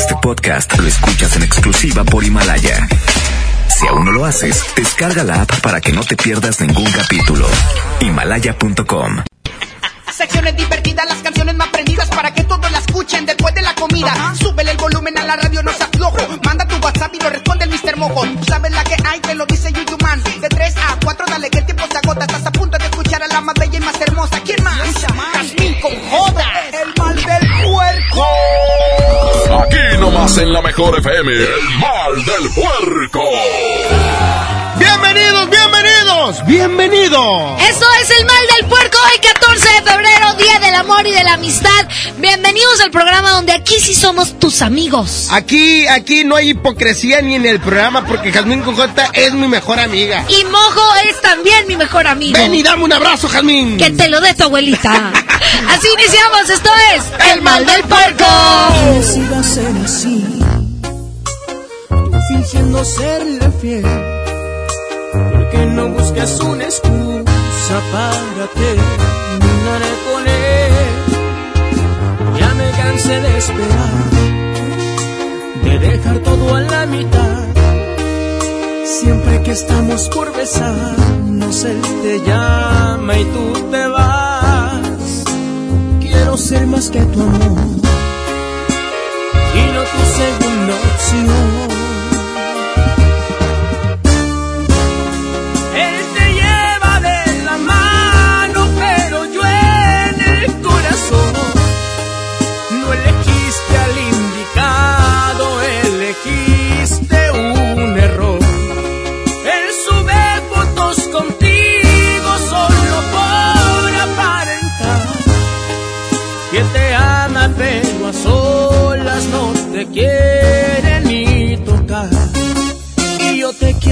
Este podcast lo escuchas en exclusiva por Himalaya. Si aún no lo haces, descarga la app para que no te pierdas ningún capítulo. Himalaya.com Secciones divertidas, las canciones más prendidas para que todos la escuchen después de la comida. Súbele el volumen a la radio, no se aflojo. Manda tu WhatsApp y lo responde el Mr. Mojo. Sabes la que hay, te lo dice Yuyu Man. De 3 a 4, dale que el tiempo se agota. Estás a punto de escuchar a la más bella y más hermosa. ¿Quién más? Jasmine con joda. El mal del puerco. Aquí nomás en la mejor FM, el mal del puerco. Bienvenidos, bienvenidos, bienvenidos. Esto es el mal del puerco hoy 14 de febrero, Día del Amor y de la Amistad. Bienvenidos al programa donde aquí sí somos tus amigos. Aquí, aquí no hay hipocresía ni en el programa porque Jazmín Cojota es mi mejor amiga. Y Mojo es también mi mejor amigo. Ven y dame un abrazo, Jazmín. Que te lo dé tu abuelita. así iniciamos, esto es El mal del puerco. Ser así, tú fingiendo serle fiel, buscas una excusa para terminar con él. Ya me cansé de esperar, de dejar todo a la mitad. Siempre que estamos por besarnos, él te llama y tú te vas. Quiero ser más que tu amor y no tu segunda opción.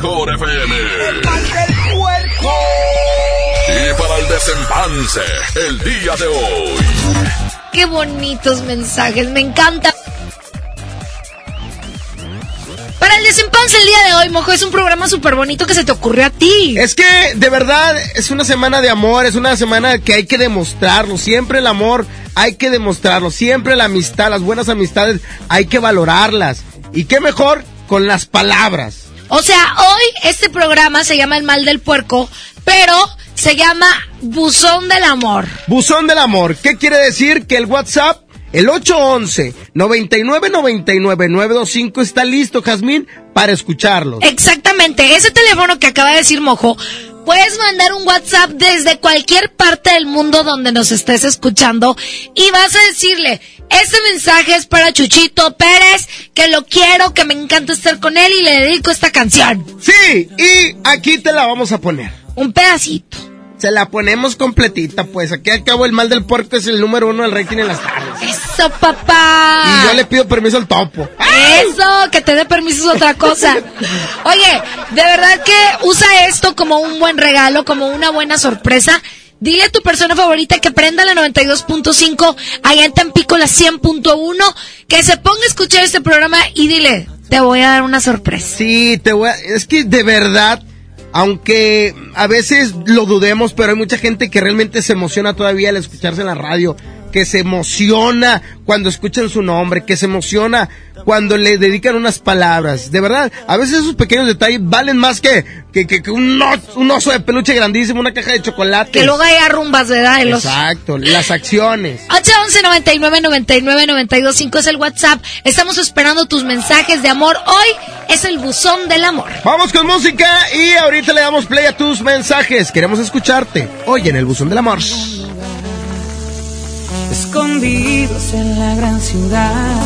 Mejor FM. El puerco. Y para el desempance, el día de hoy. Qué bonitos mensajes, me encanta. Para el desempance el día de hoy, Mojo, es un programa súper bonito que se te ocurrió a ti. Es que de verdad es una semana de amor, es una semana que hay que demostrarlo. Siempre el amor hay que demostrarlo, siempre la amistad, las buenas amistades hay que valorarlas. Y qué mejor con las palabras. O sea, hoy este programa se llama El Mal del Puerco, pero se llama Buzón del Amor. Buzón del amor, ¿qué quiere decir? Que el WhatsApp, el 811-9999-925 está listo, Jazmín, para escucharlo. Exactamente, ese teléfono que acaba de decir Mojo, puedes mandar un WhatsApp desde cualquier parte del mundo donde nos estés escuchando y vas a decirle, este mensaje es para Chuchito Pérez, que lo quiero, que me encanta estar con él y le dedico esta canción. Sí, y aquí te la vamos a poner. Un pedacito. Se la ponemos completita, pues. Aquí al cabo el mal del puerco es el número uno del rating en las tardes. Eso, papá. Y yo le pido permiso al topo. Eso, que te dé permiso es otra cosa. Oye, de verdad que usa esto como un buen regalo, como una buena sorpresa. Dile a tu persona favorita que prenda la 92.5, allá en Tampico la 100.1, que se ponga a escuchar este programa y dile, te voy a dar una sorpresa. Sí, te voy a... Es que de verdad, aunque a veces lo dudemos, pero hay mucha gente que realmente se emociona todavía al escucharse en la radio que se emociona cuando escuchan su nombre, que se emociona cuando le dedican unas palabras. De verdad, a veces esos pequeños detalles valen más que, que, que, un, oso, de peluche grandísimo, una caja de chocolate. Que luego hay arrumbas, ¿verdad? Exacto, las acciones. 811 99 99 925 es el WhatsApp. Estamos esperando tus mensajes de amor. Hoy es el buzón del amor. Vamos con música y ahorita le damos play a tus mensajes. Queremos escucharte hoy en el buzón del amor escondidos en la gran ciudad,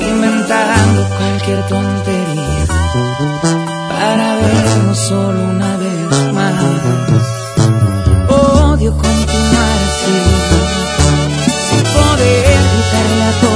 inventando cualquier tontería para vernos solo una vez más. Odio continuar así, sin poder gritarle a todo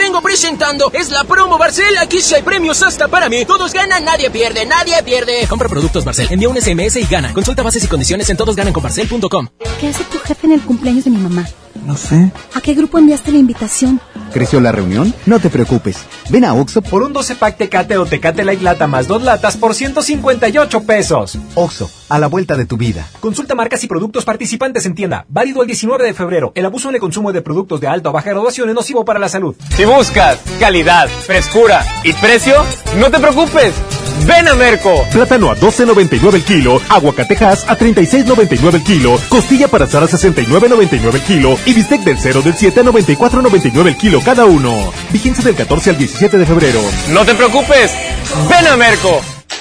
vengo presentando es la promo Barcel. Aquí sí hay premios hasta para mí. Todos ganan, nadie pierde, nadie pierde. Compra productos Barcel, envía un SMS y gana. Consulta bases y condiciones en todosgananconbarcel.com. ¿Qué hace tu jefe en el cumpleaños de mi mamá? No sé. ¿A qué grupo enviaste la invitación? ¿Creció la reunión? No te preocupes. Ven a Oxo por un 12 pack Tecate o Tecate Light Lata más dos latas por 158 pesos. Oxo, a la vuelta de tu vida. Consulta marcas y productos participantes en tienda. Válido el 19 de febrero. El abuso en el consumo de productos de alta o baja graduación es nocivo para la salud. Si buscas calidad, frescura y precio, no te preocupes. Ven a Merco. Plátano a 12.99 el kilo, aguacatejas a 36.99 el kilo, costilla para asar a 69.99 el kilo y bistec del 0 del 7 a 94.99 el kilo cada uno. Vigencia del 14 al 17 de febrero. No te preocupes. Ven a Merco.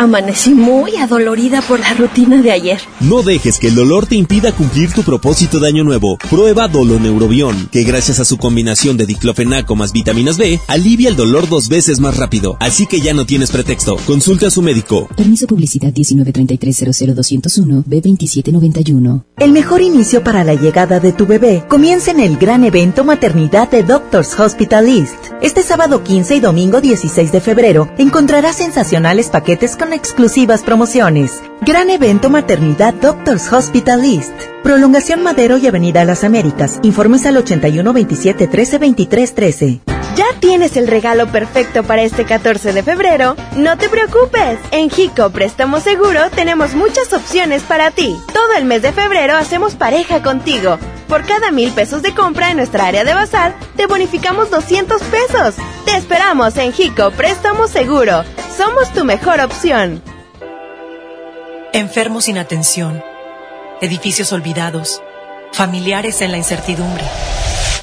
Amanecí muy adolorida por la rutina de ayer. No dejes que el dolor te impida cumplir tu propósito de año nuevo. Prueba Doloneurobión, que gracias a su combinación de diclofenaco más vitaminas B, alivia el dolor dos veces más rápido. Así que ya no tienes pretexto. Consulta a su médico. Permiso publicidad 193300201 B2791. El mejor inicio para la llegada de tu bebé comienza en el gran evento Maternidad de Doctors Hospital East. Este sábado 15 y domingo 16 de febrero encontrarás sensacionales paquetes con exclusivas promociones. Gran evento Maternidad Doctors Hospital East. Prolongación Madero y Avenida Las Américas. Informes al 81 27 13 23 13. ¿Ya tienes el regalo perfecto para este 14 de febrero? No te preocupes. En Jico Préstamo Seguro tenemos muchas opciones para ti. Todo el mes de febrero hacemos pareja contigo. Por cada mil pesos de compra en nuestra área de bazar, te bonificamos 200 pesos. Te esperamos en Jico Préstamo Seguro. Somos tu mejor opción. Enfermos sin atención, edificios olvidados, familiares en la incertidumbre.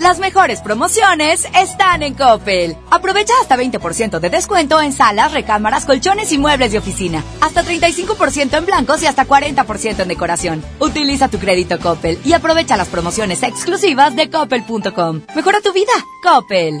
Las mejores promociones están en Coppel. Aprovecha hasta 20% de descuento en salas, recámaras, colchones y muebles de oficina. Hasta 35% en blancos y hasta 40% en decoración. Utiliza tu crédito Coppel y aprovecha las promociones exclusivas de coppel.com. Mejora tu vida. Coppel.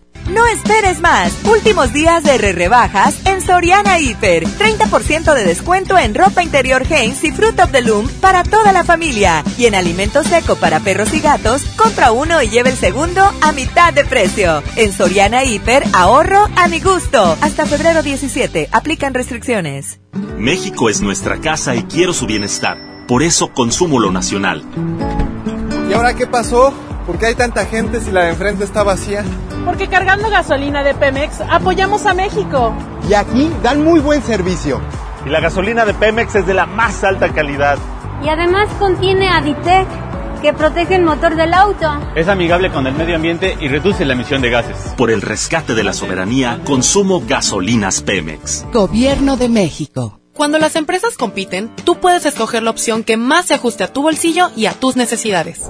No esperes más. Últimos días de re rebajas en Soriana Hiper. 30% de descuento en ropa interior Hanes y Fruit of the Loom para toda la familia. Y en alimento seco para perros y gatos, compra uno y lleve el segundo a mitad de precio. En Soriana Hiper, ahorro a mi gusto. Hasta febrero 17. Aplican restricciones. México es nuestra casa y quiero su bienestar. Por eso consumo lo nacional. ¿Y ahora qué pasó? ¿Por qué hay tanta gente si la de enfrente está vacía? Porque cargando gasolina de Pemex apoyamos a México. Y aquí dan muy buen servicio. Y la gasolina de Pemex es de la más alta calidad. Y además contiene Aditec, que protege el motor del auto. Es amigable con el medio ambiente y reduce la emisión de gases. Por el rescate de la soberanía, consumo gasolinas Pemex. Gobierno de México. Cuando las empresas compiten, tú puedes escoger la opción que más se ajuste a tu bolsillo y a tus necesidades.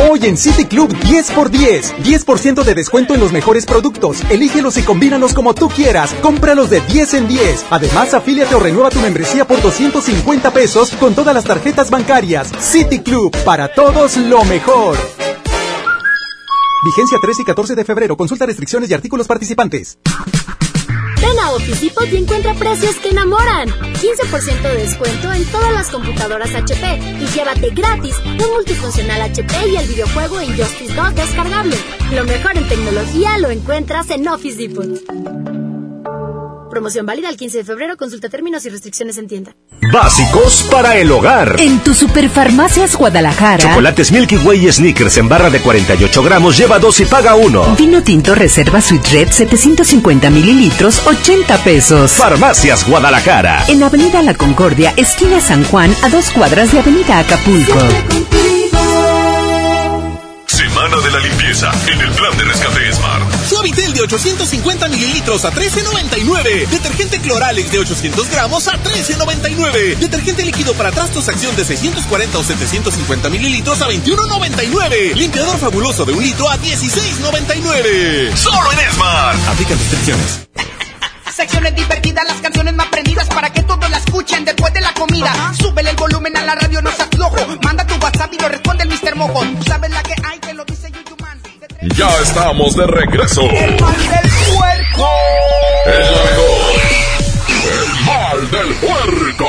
Hoy en City Club 10x10. 10% de descuento en los mejores productos. Elígelos y combínalos como tú quieras. Cómpralos de 10 en 10. Además, afíliate o renueva tu membresía por 250 pesos con todas las tarjetas bancarias. City Club. Para todos lo mejor. Vigencia 13 y 14 de febrero. Consulta restricciones y artículos participantes. Ven a Office Depot y encuentra precios que enamoran. 15% de descuento en todas las computadoras HP y llévate gratis un multifuncional HP y el videojuego Injustice 2 descargable. Lo mejor en tecnología lo encuentras en Office Depot. Promoción válida el 15 de febrero. Consulta términos y restricciones en tienda. Básicos para el hogar. En tu Superfarmacias Guadalajara. Chocolates Milky Way Snickers en barra de 48 gramos. Lleva dos y paga uno. Vino tinto Reserva Sweet Red 750 mililitros. 80 pesos. Farmacias Guadalajara. En Avenida La Concordia, esquina San Juan, a dos cuadras de Avenida Acapulco. Semana de la limpieza en el plan de rescate Smart. Suavitel de 850 mililitros a 13.99. Detergente Cloralex de 800 gramos a 13.99. Detergente líquido para trastos acción de 640 o 750 mililitros a 21.99. Limpiador fabuloso de un litro a 16.99. Solo en Smart. Aplica restricciones. Secciones divertidas, las canciones más prendidas para que todos la escuchen después de la comida. Súbele el volumen a la radio, no se aflojo. Manda tu WhatsApp y lo responde el Mr. Mojo. Tú sabes la que hay, que lo dice Yuyuman. Ya estamos de regreso. El mal del puerco. El mejor. El mal del puerco.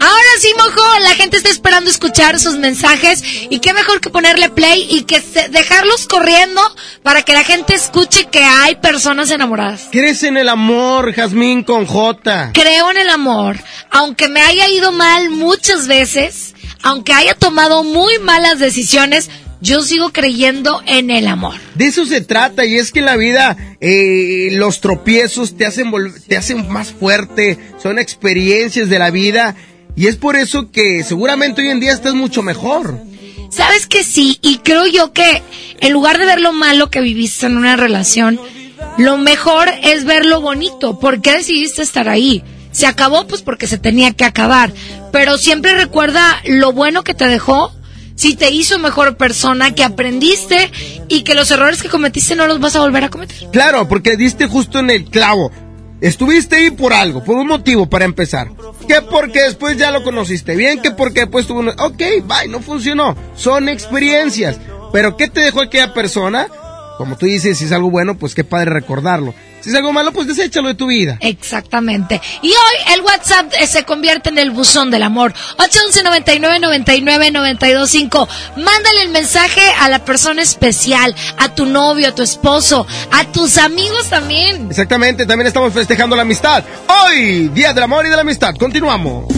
Ahora sí, mojo, la gente está esperando escuchar sus mensajes y qué mejor que ponerle play y que se- dejarlos corriendo para que la gente escuche que hay personas enamoradas. ¿Crees en el amor, Jazmín con J? Creo en el amor, aunque me haya ido mal muchas veces, aunque haya tomado muy malas decisiones, yo sigo creyendo en el amor. De eso se trata y es que en la vida eh, los tropiezos te hacen, te hacen más fuerte, son experiencias de la vida y es por eso que seguramente hoy en día estás mucho mejor. Sabes que sí, y creo yo que en lugar de ver lo malo que viviste en una relación, lo mejor es ver lo bonito. ¿Por qué decidiste estar ahí? Se acabó pues porque se tenía que acabar, pero siempre recuerda lo bueno que te dejó, si te hizo mejor persona, que aprendiste y que los errores que cometiste no los vas a volver a cometer. Claro, porque diste justo en el clavo. Estuviste ahí por algo, por un motivo para empezar. Que porque después ya lo conociste bien, que porque después tuvo un... Ok, bye, no funcionó. Son experiencias. Pero ¿qué te dejó aquella persona? Como tú dices, si es algo bueno, pues qué padre recordarlo. Si es algo malo, pues deséchalo de tu vida. Exactamente. Y hoy el WhatsApp eh, se convierte en el buzón del amor. 811 99 99 925. Mándale el mensaje a la persona especial, a tu novio, a tu esposo, a tus amigos también. Exactamente, también estamos festejando la amistad. Hoy, Día del Amor y de la Amistad. Continuamos.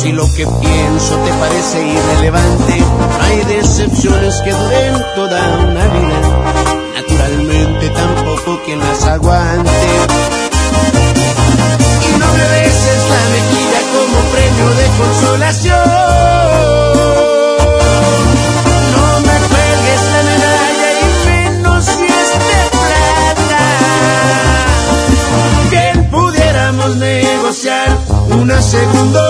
Si lo que pienso te parece irrelevante, hay decepciones que duren toda una vida. Naturalmente tampoco quien las aguante. Y no me beses la mejilla como premio de consolación. No me cuelgues la medalla y menos si es plata. Bien pudiéramos negociar una segunda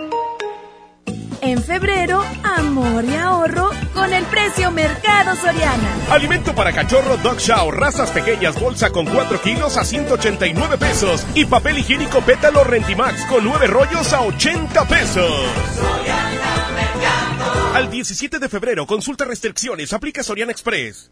En febrero, amor y ahorro con el precio Mercado Soriana. Alimento para cachorro Dog Chow, razas pequeñas, bolsa con 4 kilos a 189 pesos. Y papel higiénico pétalo Rentimax con 9 rollos a 80 pesos. Al 17 de febrero, consulta restricciones, aplica Soriana Express.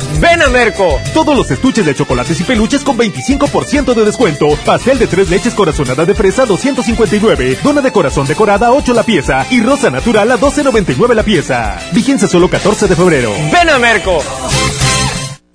Ven a Merco. Todos los estuches de chocolates y peluches con 25% de descuento. Pastel de tres leches corazonada de fresa 259. Dona de corazón decorada 8 la pieza. Y rosa natural a 12.99 la pieza. Vigencia solo 14 de febrero. Ven a Merco.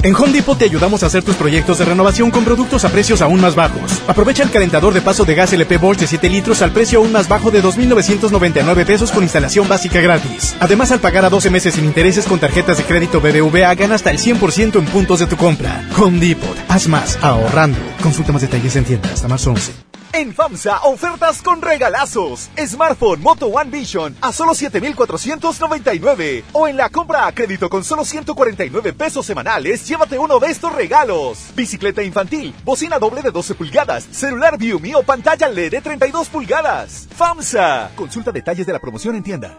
En Home Depot te ayudamos a hacer tus proyectos de renovación con productos a precios aún más bajos. Aprovecha el calentador de paso de gas LP Bosch de 7 litros al precio aún más bajo de 2.999 pesos con instalación básica gratis. Además, al pagar a 12 meses sin intereses con tarjetas de crédito BBVA, gana hasta el 100% en puntos de tu compra. Home Depot. Haz más ahorrando. Consulta más detalles en tienda hasta marzo 11. En FAMSA, ofertas con regalazos. Smartphone Moto One Vision a solo 7,499. O en la compra a crédito con solo 149 pesos semanales, llévate uno de estos regalos. Bicicleta infantil, bocina doble de 12 pulgadas, celular Viumi o pantalla LED de 32 pulgadas. FAMSA. Consulta detalles de la promoción en tienda.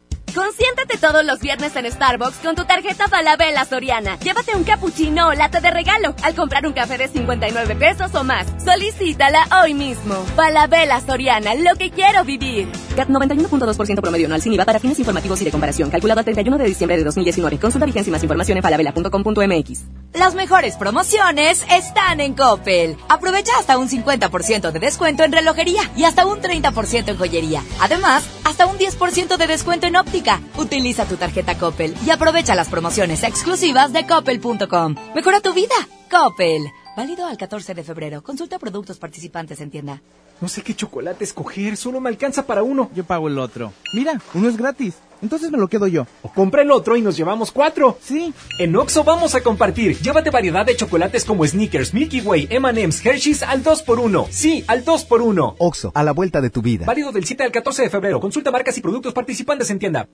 Consiéntate todos los viernes en Starbucks con tu tarjeta Falabella Soriana. Llévate un cappuccino o lata de regalo al comprar un café de 59 pesos o más. Solicítala hoy mismo. Falabella Soriana, lo que quiero vivir. CAT 91.2% promedio anual sin IVA para fines informativos y de comparación. Calculado al 31 de diciembre de 2019. Consulta vigencia y más información en falabella.com.mx. Las mejores promociones están en Coppel. Aprovecha hasta un 50% de descuento en relojería y hasta un 30% en joyería. Además, hasta un 10% de descuento en óptica. Utiliza tu tarjeta Coppel y aprovecha las promociones exclusivas de coppel.com. Mejora tu vida. Coppel. Válido al 14 de febrero. Consulta productos participantes en tienda. No sé qué chocolate escoger, solo me alcanza para uno. Yo pago el otro. Mira, uno es gratis. Entonces me lo quedo yo. O compra el otro y nos llevamos cuatro. Sí. En Oxo vamos a compartir. Llévate variedad de chocolates como Snickers, Milky Way, M&M's, Hershey's al 2x1. Sí, al 2x1. Oxo, a la vuelta de tu vida. Válido del 7 al 14 de febrero. Consulta marcas y productos participantes en tienda.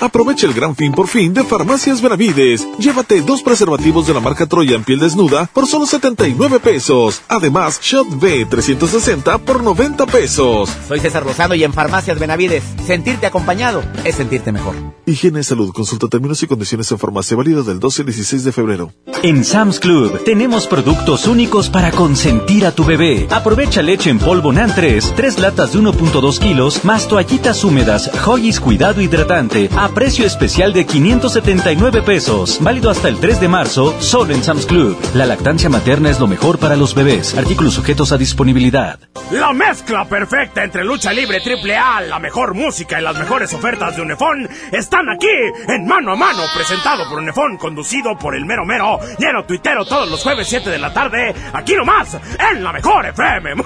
Aprovecha el gran fin por fin de Farmacias Benavides. Llévate dos preservativos de la marca Troya en piel desnuda por solo 79 pesos. Además, Shot B 360 por 90 pesos. Soy César Lozano y en Farmacias Benavides, sentirte acompañado es sentirte mejor. Higiene y salud. Consulta términos y condiciones en farmacia válida del 12 al 16 de febrero. En Sam's Club tenemos productos únicos para consentir a tu bebé. Aprovecha leche en polvo NAN 3, 3 latas de 1.2 kilos, más toallitas húmedas, Hoggies Cuidado Hidratante, a precio especial de 579 pesos. Válido hasta el 3 de marzo, solo en Sam's Club. La lactancia materna es lo mejor para los bebés. Artículos sujetos a disponibilidad. La mezcla perfecta entre lucha libre triple A, la mejor música y las mejores ofertas de Unefón están aquí en Mano a Mano, presentado por Unefón, conducido por el mero mero, lleno tuitero todos los jueves 7 de la tarde, aquí nomás, en la mejor FM.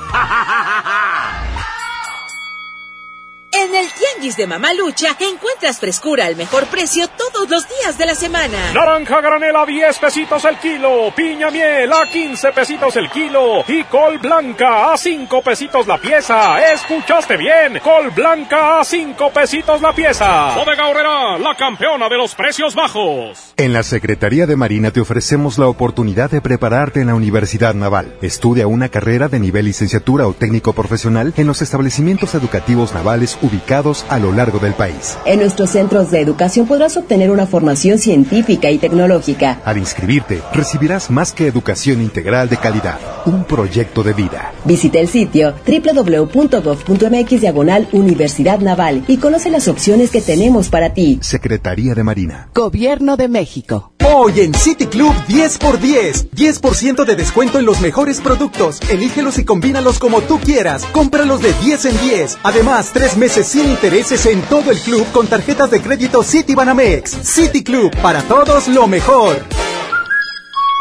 En el Tianguis de Mamalucha encuentras frescura al mejor precio todos los días de la semana. Naranja granela a 10 pesitos el kilo, piña miel a 15 pesitos el kilo y col blanca a 5 pesitos la pieza. ¿Escuchaste bien? Col blanca a 5 pesitos la pieza. Bodega Horrera, la campeona de los precios bajos. En la Secretaría de Marina te ofrecemos la oportunidad de prepararte en la Universidad Naval. Estudia una carrera de nivel licenciatura o técnico profesional en los establecimientos educativos navales ubicados a lo largo del país. En nuestros centros de educación podrás obtener una formación científica y tecnológica. Al inscribirte, recibirás más que educación integral de calidad, un proyecto de vida. Visita el sitio www.gov.mx diagonal Universidad Naval y conoce las opciones que tenemos para ti. Secretaría de Marina. Gobierno de México. Hoy en City Club 10 por 10. 10% de descuento en los mejores productos. Elígelos y combínalos como tú quieras. Cómpralos de 10 en 10. Además, tres meses sin intereses en todo el club con tarjetas de crédito City Banamex. City Club, para todos lo mejor.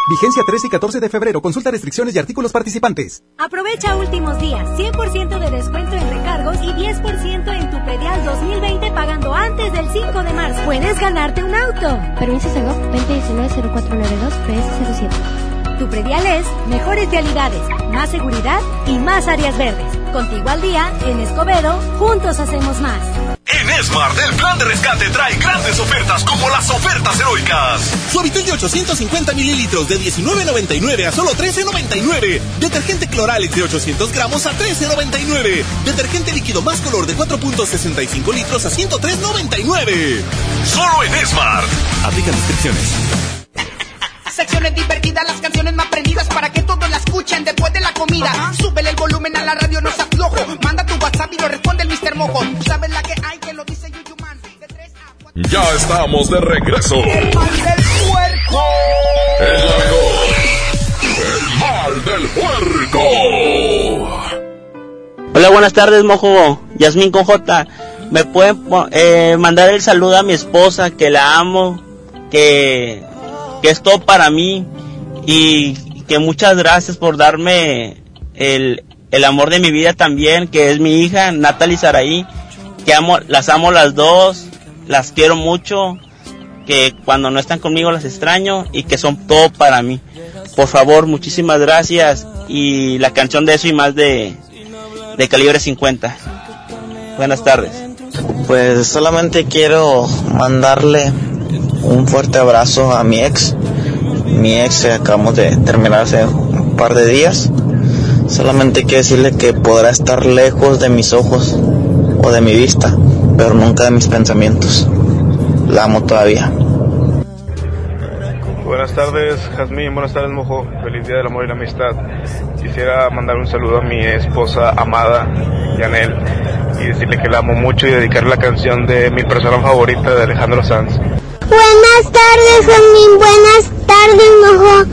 Vigencia 13 y 14 de febrero. Consulta restricciones y artículos participantes. Aprovecha últimos días. 100% de descuento en recargos y 10% en tu predial 2020 pagando antes del 5 de marzo. Puedes ganarte un auto. Permiso Segov 2019-0492 PS07. Tu predial es mejores realidades, más seguridad y más áreas verdes. Contigo al día, en Escobedo, juntos hacemos más. En Smart, el plan de rescate trae grandes ofertas como las ofertas heroicas. Suavitel de 850 mililitros de 19.99 a solo 13.99. Detergente Cloralex de 800 gramos a 13.99. Detergente líquido más color de 4.65 litros a 103.99. Solo en Smart. Aplican descripciones. Secciones divertidas, las canciones más prendidas para que todos la escuchen después de la comida. Súbele el volumen a la radio, no se aflojo. Manda tu WhatsApp y lo responde el Mr. Mojo. Sabes la que hay, que lo dice Yuyuman. Ya estamos de regreso. El mal del puerco. El mal del puerco. Hola, buenas tardes, mojo. Yasmín con J. Me pueden eh, mandar el saludo a mi esposa, que la amo, que, que es todo para mí y que muchas gracias por darme el, el amor de mi vida también, que es mi hija, Natalie Saraí, que amo, las amo las dos, las quiero mucho, que cuando no están conmigo las extraño y que son todo para mí. Por favor, muchísimas gracias y la canción de eso y más de, de calibre 50. Buenas tardes. Pues solamente quiero mandarle un fuerte abrazo a mi ex. Mi ex acabamos de terminar hace un par de días. Solamente quiero decirle que podrá estar lejos de mis ojos o de mi vista, pero nunca de mis pensamientos. La amo todavía. Buenas tardes, Jazmín. Buenas tardes, Mojo. Feliz Día del Amor y la Amistad. Quisiera mandar un saludo a mi esposa amada, Yanel, y decirle que la amo mucho y dedicarle la canción de mi persona favorita de Alejandro Sanz. Buenas tardes, Jazmín. Buenas tardes, Mojo.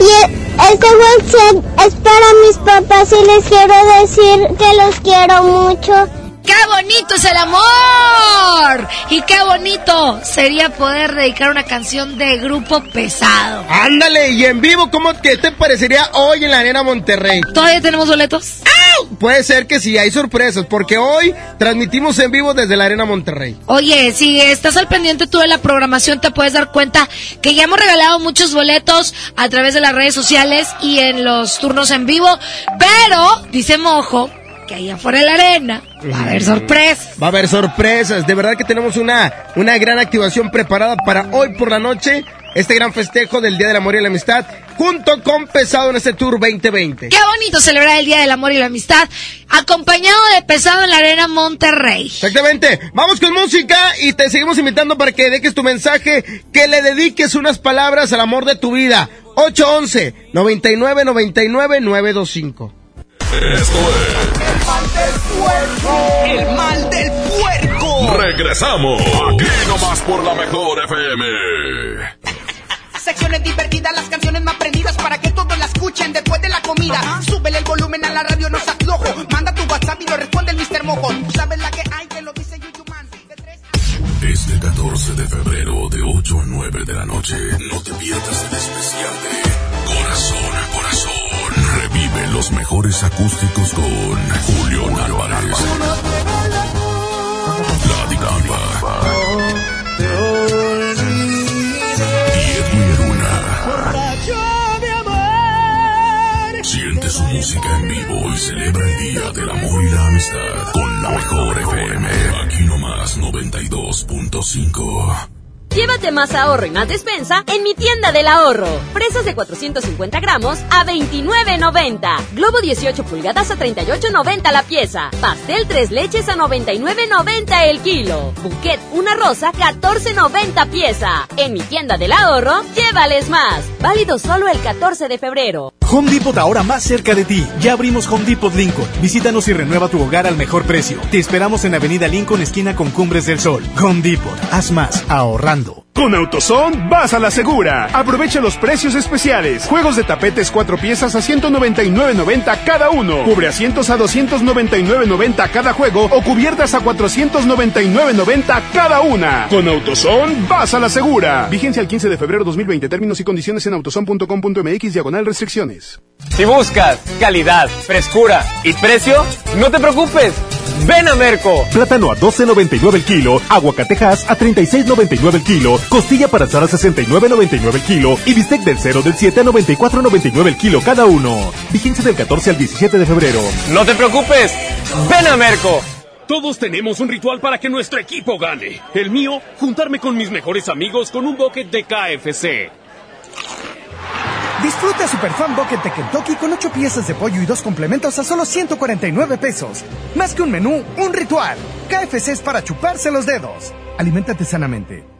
Y este WhatsApp es para mis papás y les quiero decir que los quiero mucho. ¡Qué bonito es el amor! Y qué bonito sería poder dedicar una canción de grupo pesado. Ándale, y en vivo, ¿cómo que te parecería hoy en la Arena Monterrey? ¿Todavía tenemos boletos? Puede ser que sí, hay sorpresas, porque hoy transmitimos en vivo desde la Arena Monterrey. Oye, si estás al pendiente tú de la programación, te puedes dar cuenta que ya hemos regalado muchos boletos a través de las redes sociales y en los turnos en vivo, pero, dice Mojo, que ahí afuera de la arena va a haber sorpresas. Va a haber sorpresas. De verdad que tenemos una, una gran activación preparada para hoy por la noche. Este gran festejo del Día del Amor y la Amistad, junto con Pesado en este Tour 2020. Qué bonito celebrar el Día del Amor y la Amistad, acompañado de Pesado en la Arena Monterrey. Exactamente. Vamos con música y te seguimos invitando para que dejes tu mensaje, que le dediques unas palabras al amor de tu vida. 811 99 99 925. Esto El mal del puerco. El mal del puerco. es. Regresamos. Aquí nomás por la mejor FM. Secciones divertidas, las canciones más prendidas para que todos la escuchen después de la comida. Súbele el volumen a la radio, no se aflojo. Manda tu WhatsApp y lo responde el Mr. Mojo. Sabes la que hay, que lo dice Yuyuman. Este 14 de febrero de 8 a 9 de la noche, no te pierdas el especial de Corazón a Corazón. Revive los mejores acústicos con Julián Álvarez. Música en vivo y celebra el Día del Amor y la Amistad con la mejor FM. Aquí nomás 92.5. Llévate más ahorro y más despensa en mi tienda del ahorro. Fresas de 450 gramos a 29.90. Globo 18 pulgadas a 38.90 la pieza. Pastel 3 leches a 99.90 el kilo. Bouquet una rosa 14.90 pieza. En mi tienda del ahorro, llévales más. Válido solo el 14 de febrero. Home Depot ahora más cerca de ti. Ya abrimos Home Depot Lincoln. Visítanos y renueva tu hogar al mejor precio. Te esperamos en Avenida Lincoln, esquina con Cumbres del Sol. Home Depot. Haz más ahorrando. Con AutoZone vas a la segura. Aprovecha los precios especiales. Juegos de tapetes cuatro piezas a 199.90 cada uno. Cubre asientos a 299.90 cada juego o cubiertas a 499.90 cada una. Con AutoZone vas a la segura. Vigencia el 15 de febrero 2020. Términos y condiciones en autozone.com.mx diagonal restricciones. Si buscas calidad, frescura y precio, no te preocupes. Ven a Merco. Plátano a 12.99 el kilo, aguacatejas a 36.99 el kilo, costilla para asar a 69.99 el kilo y bistec del 0 del 7 a 94.99 el kilo cada uno. Vigencia del 14 al 17 de febrero. No te preocupes. Ven a Merco. Todos tenemos un ritual para que nuestro equipo gane. El mío, juntarme con mis mejores amigos con un bucket de KFC. Disfruta Super Fan Bucket de Kentucky con 8 piezas de pollo y dos complementos a solo 149 pesos. Más que un menú, un ritual. KFC es para chuparse los dedos. Aliméntate sanamente.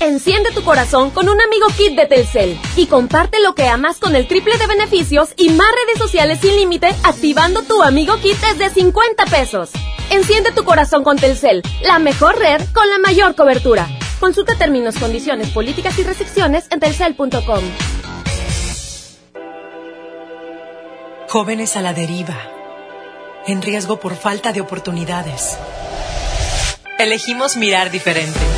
Enciende tu corazón con un amigo kit de Telcel y comparte lo que amas con el triple de beneficios y más redes sociales sin límite activando tu amigo kit desde 50 pesos. Enciende tu corazón con Telcel, la mejor red con la mayor cobertura. Consulta términos, condiciones, políticas y restricciones en telcel.com. Jóvenes a la deriva, en riesgo por falta de oportunidades. Elegimos mirar diferente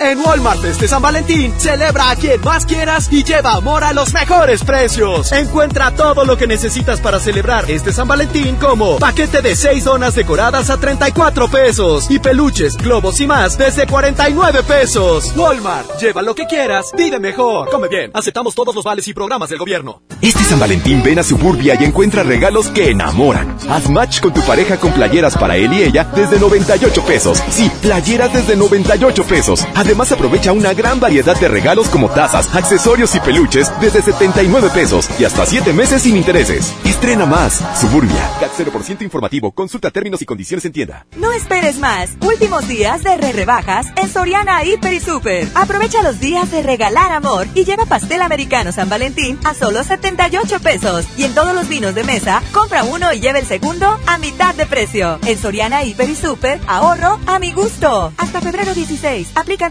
En Walmart este San Valentín, celebra a quien más quieras y lleva amor a los mejores precios. Encuentra todo lo que necesitas para celebrar este San Valentín como paquete de 6 donas decoradas a 34 pesos y peluches, globos y más desde 49 pesos. Walmart, lleva lo que quieras, vive mejor. Come bien, aceptamos todos los vales y programas del gobierno. Este San Valentín ven a Suburbia y encuentra regalos que enamoran. Haz match con tu pareja con playeras para él y ella desde 98 pesos. Sí, playeras desde 98 pesos. Además aprovecha una gran variedad de regalos como tazas, accesorios y peluches desde 79 pesos y hasta 7 meses sin intereses. Estrena más. Suburbia. CAT 0% informativo. Consulta términos y condiciones en tienda. No esperes más. Últimos días de re rebajas en Soriana Hiper y Super. Aprovecha los días de regalar amor y lleva pastel americano San Valentín a solo 78 pesos. Y en todos los vinos de mesa, compra uno y lleva el segundo a mitad de precio. En Soriana Hiper y Super, ahorro a mi gusto. Hasta febrero 16. Aplican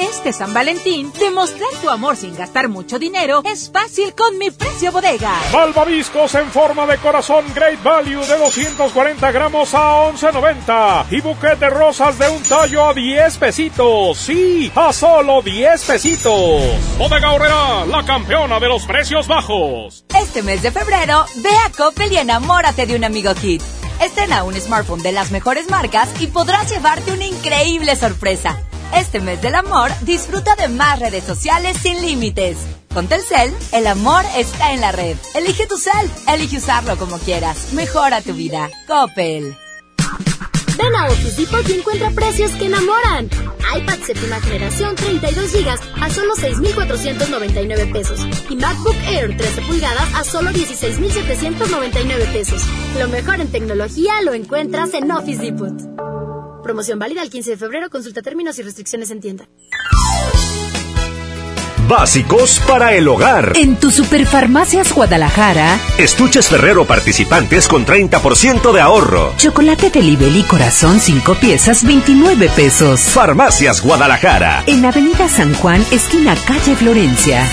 Este San Valentín, demostrar tu amor sin gastar mucho dinero es fácil con mi precio bodega. Malvaviscos en forma de corazón Great Value de 240 gramos a 11.90 y buquete de rosas de un tallo a 10 pesitos. Sí, a solo 10 pesitos. Bodega Horrera, la campeona de los precios bajos. Este mes de febrero, ve a Coppel y enamórate de un amigo Kit. Estrena un smartphone de las mejores marcas y podrás llevarte una increíble sorpresa. Este mes del amor, disfruta de más redes sociales sin límites. Con Telcel, el amor está en la red. Elige tu cel, elige usarlo como quieras. Mejora tu vida. Coppel. Ven a Office Depot y encuentra precios que enamoran. iPad séptima generación 32 GB a solo 6.499 pesos. Y MacBook Air 13 pulgadas a solo 16.799 pesos. Lo mejor en tecnología lo encuentras en Office Depot. Promoción válida el 15 de febrero. Consulta términos y restricciones en tienda. Básicos para el hogar. En tu Superfarmacias Guadalajara. Estuches Ferrero participantes con 30% de ahorro. Chocolate de Libel y Corazón 5 piezas 29 pesos. Farmacias Guadalajara. En Avenida San Juan, esquina calle Florencia.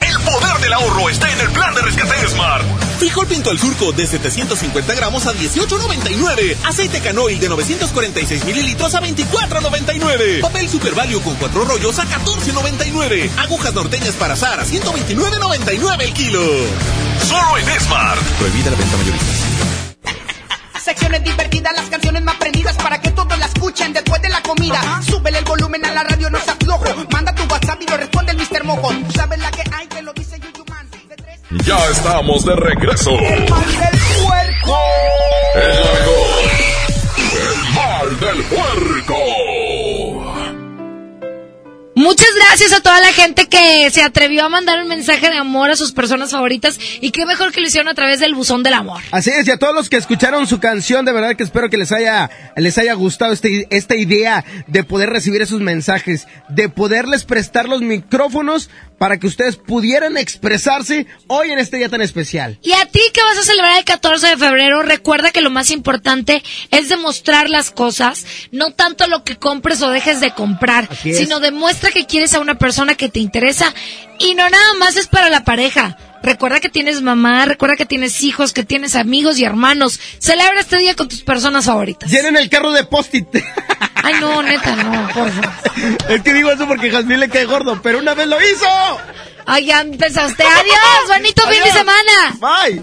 El poder del ahorro está en el plan de. Frijol pinto al surco de 750 gramos a 18.99. Aceite canoil de 946 mililitros a 24.99. Papel Super Value con cuatro rollos a 14.99. Agujas norteñas para azar a 129.99 el kilo. Solo en Smart. Prohibida la venta mayorista. Secciones divertidas, las canciones más prendidas para que todos la escuchen después de la comida. Súbele el volumen a la radio, no se aflojo. Manda tu WhatsApp y lo responde el Mr. Mojo. Tú sabes la que hay, que lo dice Man. Ya estamos de regreso. El mal del puerco. El. El mal del puerco. Muchas gracias a toda la gente que se atrevió a mandar un mensaje de amor a sus personas favoritas y qué mejor que lo hicieron a través del buzón del amor. Así es, y a todos los que escucharon su canción, de verdad que espero que les haya, les haya gustado este, esta idea de poder recibir esos mensajes, de poderles prestar los micrófonos para que ustedes pudieran expresarse hoy en este día tan especial. Y a ti que vas a celebrar el 14 de febrero, recuerda que lo más importante es demostrar las cosas, no tanto lo que compres o dejes de comprar, sino demuestra que quieres a una persona que te interesa y no nada más es para la pareja. Recuerda que tienes mamá, recuerda que tienes hijos, que tienes amigos y hermanos. Celebra este día con tus personas favoritas. Llenen el carro de post-it. Ay, no, neta, no, por favor. es que digo eso porque Jazmín le cae gordo, pero una vez lo hizo. Ay, ya empezaste. Adiós, bonito fin de semana. Bye.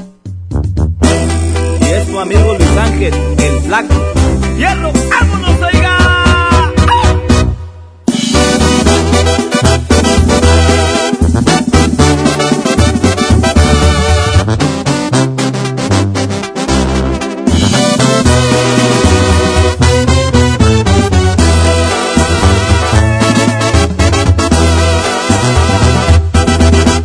Y es tu amigo Luis Ángel, el flaco. ¡Hierro! ¡Vámonos,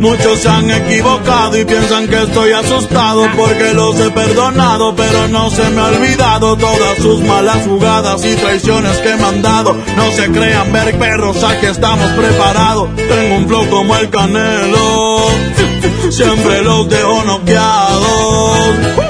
Muchos se han equivocado y piensan que estoy asustado porque los he perdonado, pero no se me ha olvidado todas sus malas jugadas y traiciones que me han dado. No se crean ver perros, aquí estamos preparados. Tengo un flow como el canelo, siempre los dejo noqueados.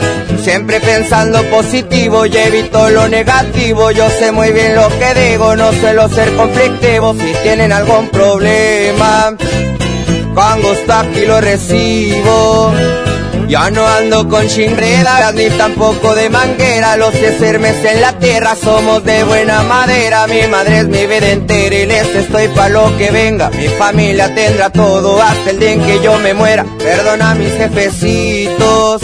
Siempre pensando positivo y evito lo negativo. Yo sé muy bien lo que digo, no suelo ser conflictivo. Si tienen algún problema, con gusto aquí lo recibo. Ya no ando con chinredas ni tampoco de manguera. Los que sermes en la tierra somos de buena madera. Mi madre es mi vida entera y les estoy pa' lo que venga. Mi familia tendrá todo hasta el día en que yo me muera. Perdona a mis jefecitos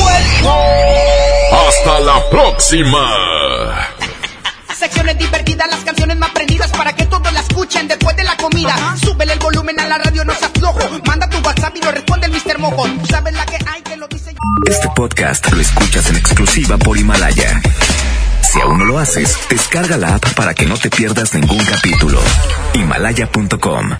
Hasta la próxima. Secciones divertidas, las canciones más prendidas para que todos la escuchen después de la comida. Súbele el volumen a la radio, no se aflojo. Manda tu WhatsApp y lo responde el Mr. Mojo. Tú sabes la que hay que lo dice Este podcast lo escuchas en exclusiva por Himalaya. Si aún no lo haces, descarga la app para que no te pierdas ningún capítulo. Himalaya.com